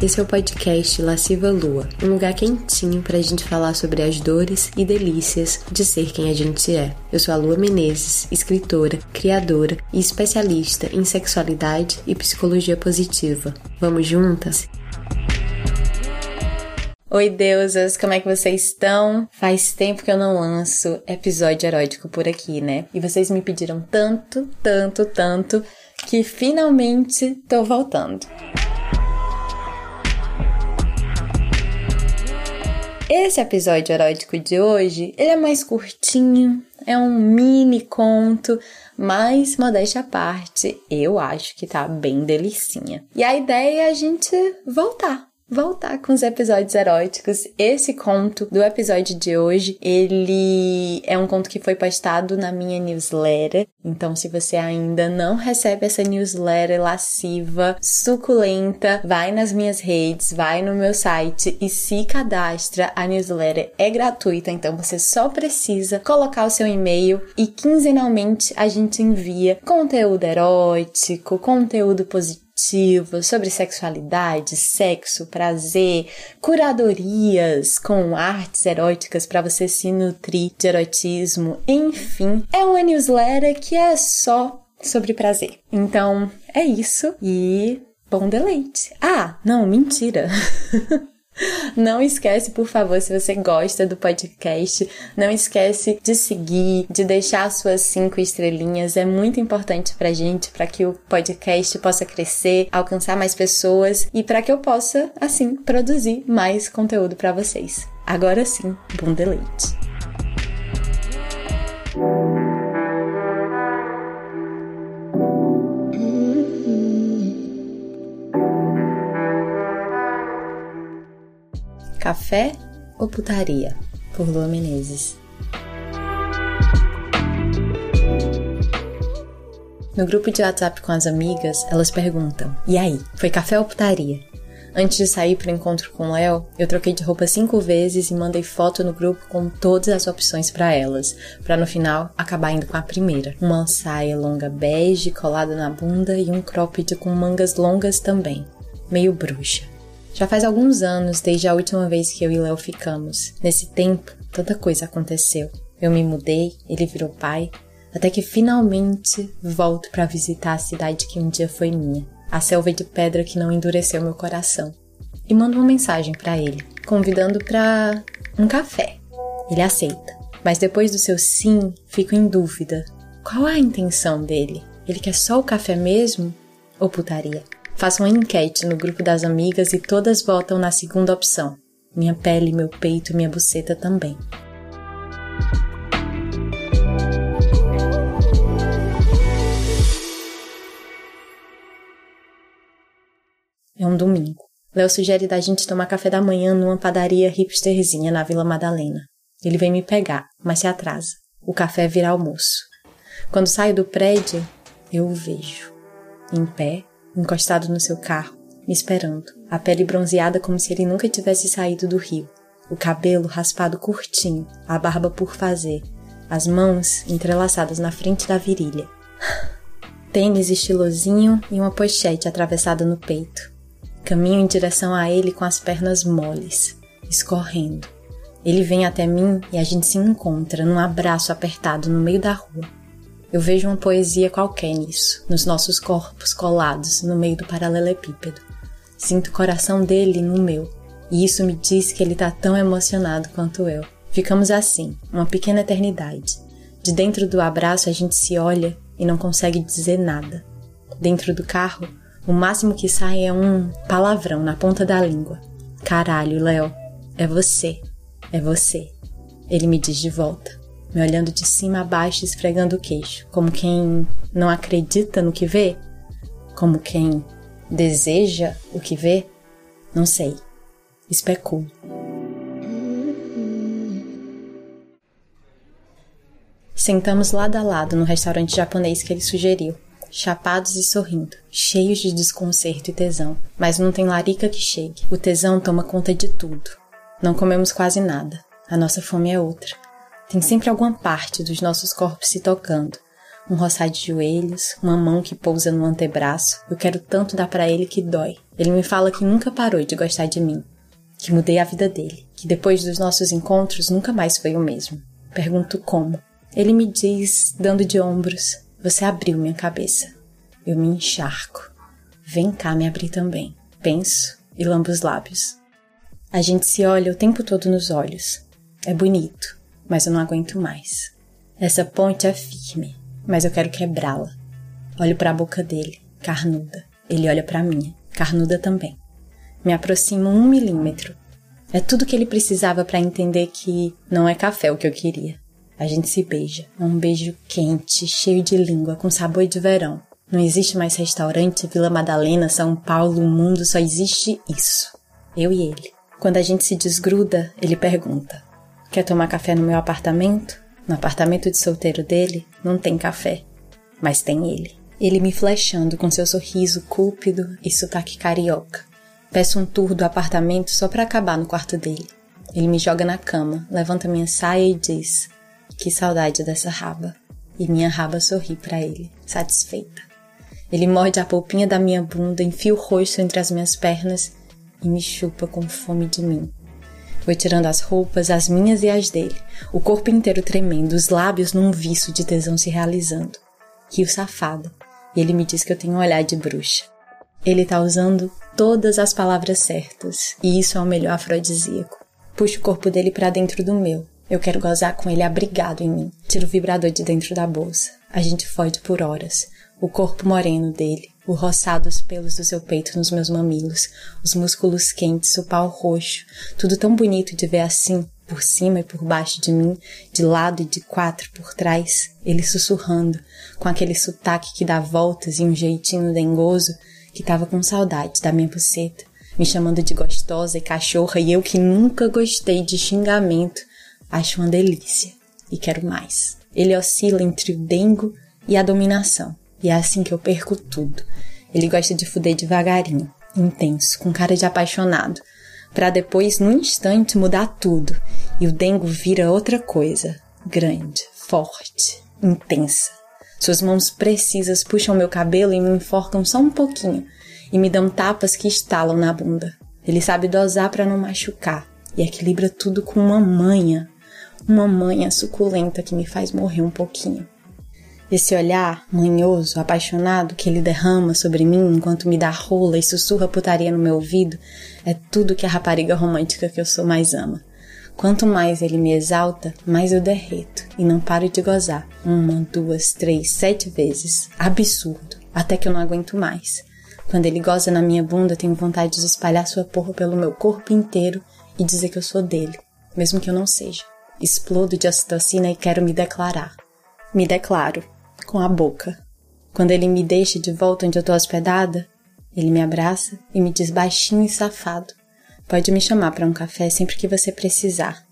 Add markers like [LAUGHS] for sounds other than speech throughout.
Esse é o podcast Lasciva Lua, um lugar quentinho pra gente falar sobre as dores e delícias de ser quem a gente é. Eu sou a Lua Menezes, escritora, criadora e especialista em sexualidade e psicologia positiva. Vamos juntas? Oi, deusas, como é que vocês estão? Faz tempo que eu não lanço episódio erótico por aqui, né? E vocês me pediram tanto, tanto, tanto que finalmente tô voltando. Esse episódio erótico de hoje, ele é mais curtinho, é um mini conto, mas modéstia à parte, eu acho que tá bem delicinha. E a ideia é a gente voltar voltar com os episódios eróticos. Esse conto do episódio de hoje, ele é um conto que foi postado na minha newsletter. Então, se você ainda não recebe essa newsletter lasciva, suculenta, vai nas minhas redes, vai no meu site e se cadastra. A newsletter é gratuita, então você só precisa colocar o seu e-mail e quinzenalmente a gente envia conteúdo erótico, conteúdo positivo sobre sexualidade, sexo, prazer, curadorias com artes eróticas para você se nutrir de erotismo, enfim, é uma newsletter que é só sobre prazer. Então, é isso e bom deleite. Ah, não, mentira. [LAUGHS] Não esquece, por favor, se você gosta do podcast, não esquece de seguir, de deixar suas cinco estrelinhas. É muito importante pra gente, para que o podcast possa crescer, alcançar mais pessoas e para que eu possa, assim, produzir mais conteúdo para vocês. Agora sim, bom deleite. Café ou Putaria? Por Lua Menezes. No grupo de WhatsApp com as amigas, elas perguntam: E aí, foi café ou putaria? Antes de sair para o encontro com Léo, eu troquei de roupa cinco vezes e mandei foto no grupo com todas as opções para elas, para no final acabar indo com a primeira. Uma saia longa bege colada na bunda e um cropped com mangas longas também, meio bruxa. Já faz alguns anos desde a última vez que eu e Léo ficamos. Nesse tempo, tanta coisa aconteceu. Eu me mudei, ele virou pai, até que finalmente volto para visitar a cidade que um dia foi minha, a selva de pedra que não endureceu meu coração. E mando uma mensagem para ele, convidando para um café. Ele aceita, mas depois do seu sim, fico em dúvida. Qual a intenção dele? Ele quer só o café mesmo ou putaria? Faço uma enquete no grupo das amigas e todas votam na segunda opção. Minha pele, meu peito minha buceta também. É um domingo. Léo sugere da gente tomar café da manhã numa padaria hipsterzinha na Vila Madalena. Ele vem me pegar, mas se atrasa. O café vira almoço. Quando saio do prédio, eu o vejo. Em pé, encostado no seu carro, me esperando, a pele bronzeada como se ele nunca tivesse saído do rio, o cabelo raspado curtinho, a barba por fazer, as mãos entrelaçadas na frente da virilha. [LAUGHS] Tênis estilosinho e uma pochete atravessada no peito. Caminho em direção a ele com as pernas moles, escorrendo. Ele vem até mim e a gente se encontra num abraço apertado no meio da rua. Eu vejo uma poesia qualquer nisso, nos nossos corpos colados no meio do paralelepípedo. Sinto o coração dele no meu, e isso me diz que ele está tão emocionado quanto eu. Ficamos assim, uma pequena eternidade. De dentro do abraço a gente se olha e não consegue dizer nada. Dentro do carro, o máximo que sai é um palavrão na ponta da língua. Caralho, Léo, é você, é você. Ele me diz de volta me olhando de cima a baixo, esfregando o queixo, como quem não acredita no que vê, como quem deseja o que vê, não sei. Especulo. Sentamos lado a lado no restaurante japonês que ele sugeriu, chapados e sorrindo, cheios de desconcerto e tesão. Mas não tem larica que chegue. O tesão toma conta de tudo. Não comemos quase nada. A nossa fome é outra. Tem sempre alguma parte dos nossos corpos se tocando. Um roçar de joelhos, uma mão que pousa no antebraço. Eu quero tanto dar para ele que dói. Ele me fala que nunca parou de gostar de mim, que mudei a vida dele, que depois dos nossos encontros nunca mais foi o mesmo. Pergunto como. Ele me diz, dando de ombros: Você abriu minha cabeça. Eu me encharco. Vem cá me abrir também. Penso e lambo os lábios. A gente se olha o tempo todo nos olhos. É bonito, mas eu não aguento mais. Essa ponte é firme, mas eu quero quebrá-la. Olho para a boca dele, carnuda. Ele olha para minha, carnuda também. Me aproximo um milímetro. É tudo que ele precisava para entender que não é café o que eu queria. A gente se beija. É um beijo quente, cheio de língua, com sabor de verão. Não existe mais restaurante, Vila Madalena, São Paulo, o mundo, só existe isso. Eu e ele. Quando a gente se desgruda, ele pergunta: Quer tomar café no meu apartamento? No apartamento de solteiro dele, não tem café, mas tem ele. Ele me flechando com seu sorriso cúpido e sotaque carioca. Peço um tour do apartamento só para acabar no quarto dele. Ele me joga na cama, levanta minha saia e diz: Que saudade dessa raba. E minha raba sorri para ele, satisfeita. Ele morde a polpinha da minha bunda, enfia o rosto entre as minhas pernas e me chupa com fome de mim. Foi tirando as roupas, as minhas e as dele, o corpo inteiro tremendo, os lábios num viço de tesão se realizando. Rio safado, e ele me diz que eu tenho um olhar de bruxa. Ele tá usando todas as palavras certas, e isso é o melhor afrodisíaco. Puxo o corpo dele para dentro do meu. Eu quero gozar com ele abrigado em mim. Tiro o vibrador de dentro da bolsa. A gente fode por horas. O corpo moreno dele, o roçado dos pelos do seu peito nos meus mamilos, os músculos quentes, o pau roxo, tudo tão bonito de ver assim, por cima e por baixo de mim, de lado e de quatro por trás, ele sussurrando, com aquele sotaque que dá voltas e um jeitinho dengoso, que tava com saudade da minha buceta, me chamando de gostosa e cachorra, e eu que nunca gostei de xingamento, acho uma delícia e quero mais. Ele oscila entre o dengo e a dominação, e é assim que eu perco tudo. Ele gosta de fuder devagarinho, intenso, com cara de apaixonado, para depois, num instante, mudar tudo e o dengo vira outra coisa, grande, forte, intensa. Suas mãos precisas puxam meu cabelo e me enforcam só um pouquinho e me dão tapas que estalam na bunda. Ele sabe dosar para não machucar e equilibra tudo com uma manha, uma manha suculenta que me faz morrer um pouquinho. Esse olhar manhoso, apaixonado que ele derrama sobre mim enquanto me dá rola e sussurra putaria no meu ouvido é tudo que a rapariga romântica que eu sou mais ama. Quanto mais ele me exalta, mais eu derreto e não paro de gozar. Uma, duas, três, sete vezes. Absurdo. Até que eu não aguento mais. Quando ele goza na minha bunda, tenho vontade de espalhar sua porra pelo meu corpo inteiro e dizer que eu sou dele, mesmo que eu não seja. Explodo de ocitocina e quero me declarar. Me declaro com a boca. Quando ele me deixa de volta onde eu tô hospedada, ele me abraça e me diz baixinho e safado: Pode me chamar para um café sempre que você precisar.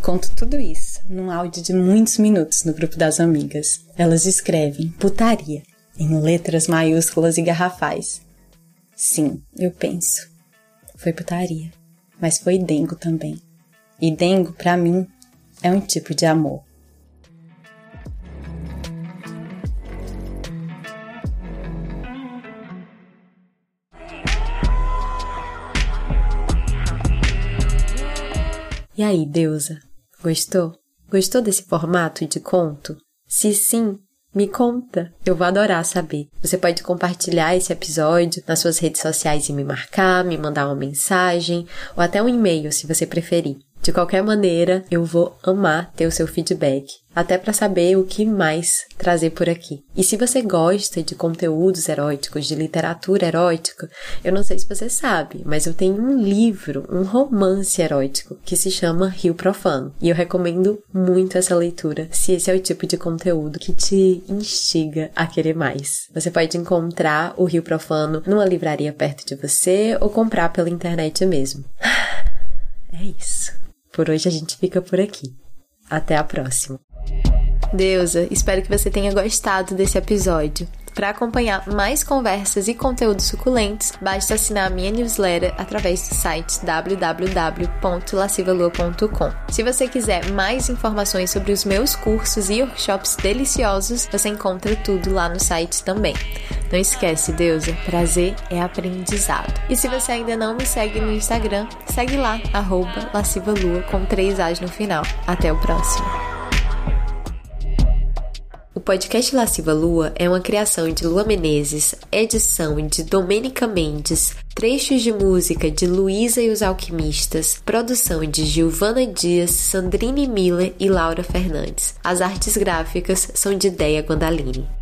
Conto tudo isso num áudio de muitos minutos no grupo das amigas. Elas escrevem putaria em letras maiúsculas e garrafais. Sim, eu penso. Foi putaria, mas foi dengo também. E dengo, para mim, é um tipo de amor. E aí, deusa? Gostou? Gostou desse formato de conto? Se sim, me conta, eu vou adorar saber. Você pode compartilhar esse episódio nas suas redes sociais e me marcar, me mandar uma mensagem ou até um e-mail se você preferir. De qualquer maneira, eu vou amar ter o seu feedback, até para saber o que mais trazer por aqui. E se você gosta de conteúdos eróticos, de literatura erótica, eu não sei se você sabe, mas eu tenho um livro, um romance erótico, que se chama Rio Profano. E eu recomendo muito essa leitura, se esse é o tipo de conteúdo que te instiga a querer mais. Você pode encontrar o Rio Profano numa livraria perto de você ou comprar pela internet mesmo. [SIGHS] É isso. Por hoje a gente fica por aqui. Até a próxima. Deusa, espero que você tenha gostado desse episódio. Para acompanhar mais conversas e conteúdos suculentos, basta assinar a minha newsletter através do site www.lascivalua.com. Se você quiser mais informações sobre os meus cursos e workshops deliciosos, você encontra tudo lá no site também. Não esquece, deusa, prazer é aprendizado. E se você ainda não me segue no Instagram, segue lá, arroba lascivalua com três As no final. Até o próximo. O podcast Lasciva Lua é uma criação de Lua Menezes, edição de Domênica Mendes, trechos de música de Luísa e os Alquimistas, produção de Giovana Dias, Sandrine Miller e Laura Fernandes. As artes gráficas são de Deia Gondalini.